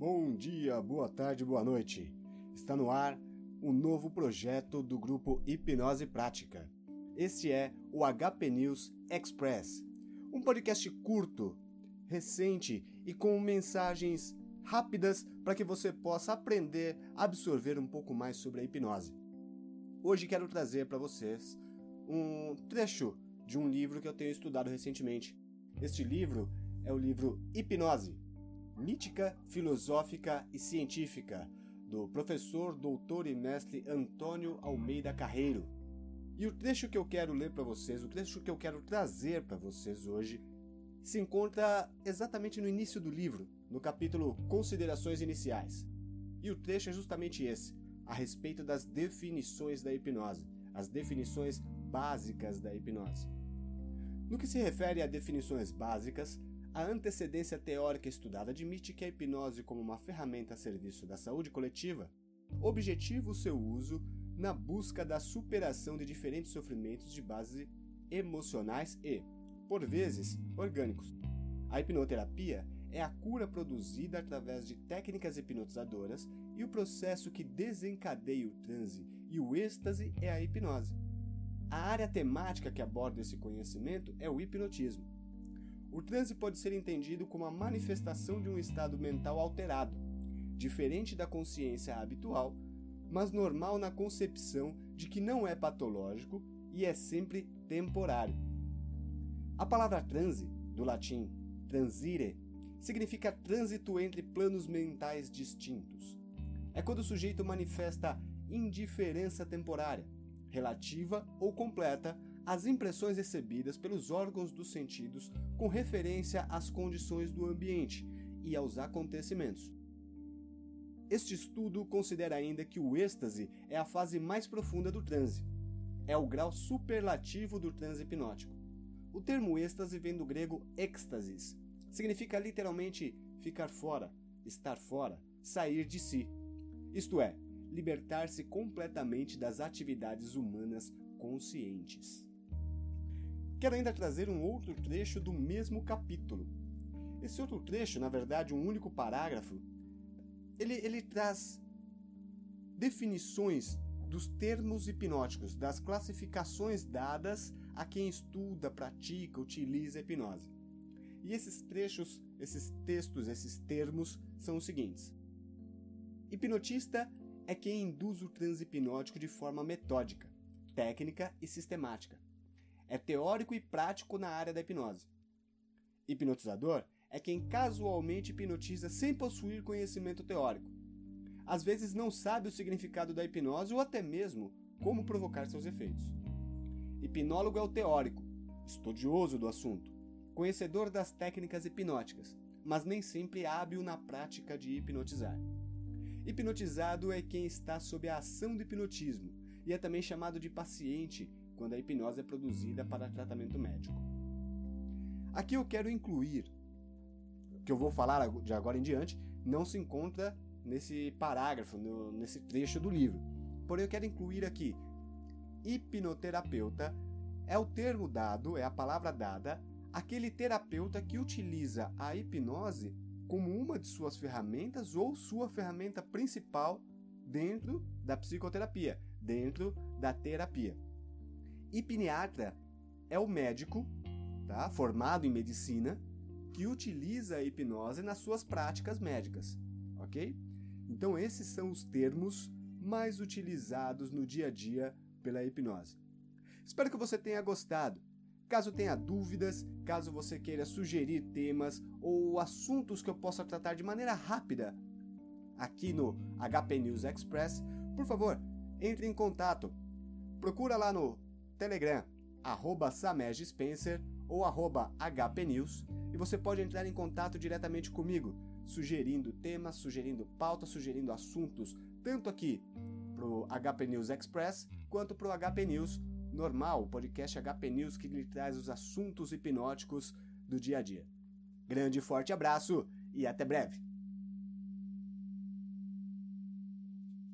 Bom dia, boa tarde, boa noite. Está no ar um novo projeto do grupo Hipnose Prática. Este é o HP News Express, um podcast curto, recente e com mensagens rápidas para que você possa aprender a absorver um pouco mais sobre a hipnose. Hoje quero trazer para vocês um trecho de um livro que eu tenho estudado recentemente. Este livro é o livro Hipnose mítica, filosófica e científica, do professor, doutor e mestre Antônio Almeida Carreiro. E o trecho que eu quero ler para vocês, o trecho que eu quero trazer para vocês hoje, se encontra exatamente no início do livro, no capítulo Considerações Iniciais. E o trecho é justamente esse, a respeito das definições da hipnose, as definições básicas da hipnose. No que se refere a definições básicas, a antecedência teórica estudada admite que a hipnose, como uma ferramenta a serviço da saúde coletiva, objetiva o seu uso na busca da superação de diferentes sofrimentos de base emocionais e, por vezes, orgânicos. A hipnoterapia é a cura produzida através de técnicas hipnotizadoras e o processo que desencadeia o transe e o êxtase é a hipnose. A área temática que aborda esse conhecimento é o hipnotismo. O transe pode ser entendido como a manifestação de um estado mental alterado, diferente da consciência habitual, mas normal na concepção de que não é patológico e é sempre temporário. A palavra transe, do latim transire, significa trânsito entre planos mentais distintos. É quando o sujeito manifesta indiferença temporária, relativa ou completa as impressões recebidas pelos órgãos dos sentidos com referência às condições do ambiente e aos acontecimentos. Este estudo considera ainda que o êxtase é a fase mais profunda do transe. É o grau superlativo do transe hipnótico. O termo êxtase vem do grego êxtasis. Significa literalmente ficar fora, estar fora, sair de si. Isto é, libertar-se completamente das atividades humanas conscientes. Quero ainda trazer um outro trecho do mesmo capítulo. Esse outro trecho, na verdade, um único parágrafo, ele, ele traz definições dos termos hipnóticos, das classificações dadas a quem estuda, pratica, utiliza a hipnose. E esses trechos, esses textos, esses termos são os seguintes: Hipnotista é quem induz o transe hipnótico de forma metódica, técnica e sistemática é teórico e prático na área da hipnose. Hipnotizador é quem casualmente hipnotiza sem possuir conhecimento teórico. Às vezes não sabe o significado da hipnose ou até mesmo como provocar seus efeitos. Hipnólogo é o teórico, estudioso do assunto, conhecedor das técnicas hipnóticas, mas nem sempre hábil na prática de hipnotizar. Hipnotizado é quem está sob a ação do hipnotismo e é também chamado de paciente quando a hipnose é produzida para tratamento médico. Aqui eu quero incluir, que eu vou falar de agora em diante, não se encontra nesse parágrafo, no, nesse trecho do livro. Porém, eu quero incluir aqui: hipnoterapeuta é o termo dado, é a palavra dada àquele terapeuta que utiliza a hipnose como uma de suas ferramentas ou sua ferramenta principal dentro da psicoterapia, dentro da terapia. Hipniatra é o médico, tá, formado em medicina, que utiliza a hipnose nas suas práticas médicas, ok? Então esses são os termos mais utilizados no dia a dia pela hipnose. Espero que você tenha gostado. Caso tenha dúvidas, caso você queira sugerir temas ou assuntos que eu possa tratar de maneira rápida aqui no HP News Express, por favor, entre em contato. Procura lá no Telegram, arroba Spencer ou arroba HPNews e você pode entrar em contato diretamente comigo, sugerindo temas, sugerindo pautas, sugerindo assuntos, tanto aqui pro HP News Express quanto pro HP News normal, o podcast HP News que lhe traz os assuntos hipnóticos do dia a dia. Grande e forte abraço e até breve!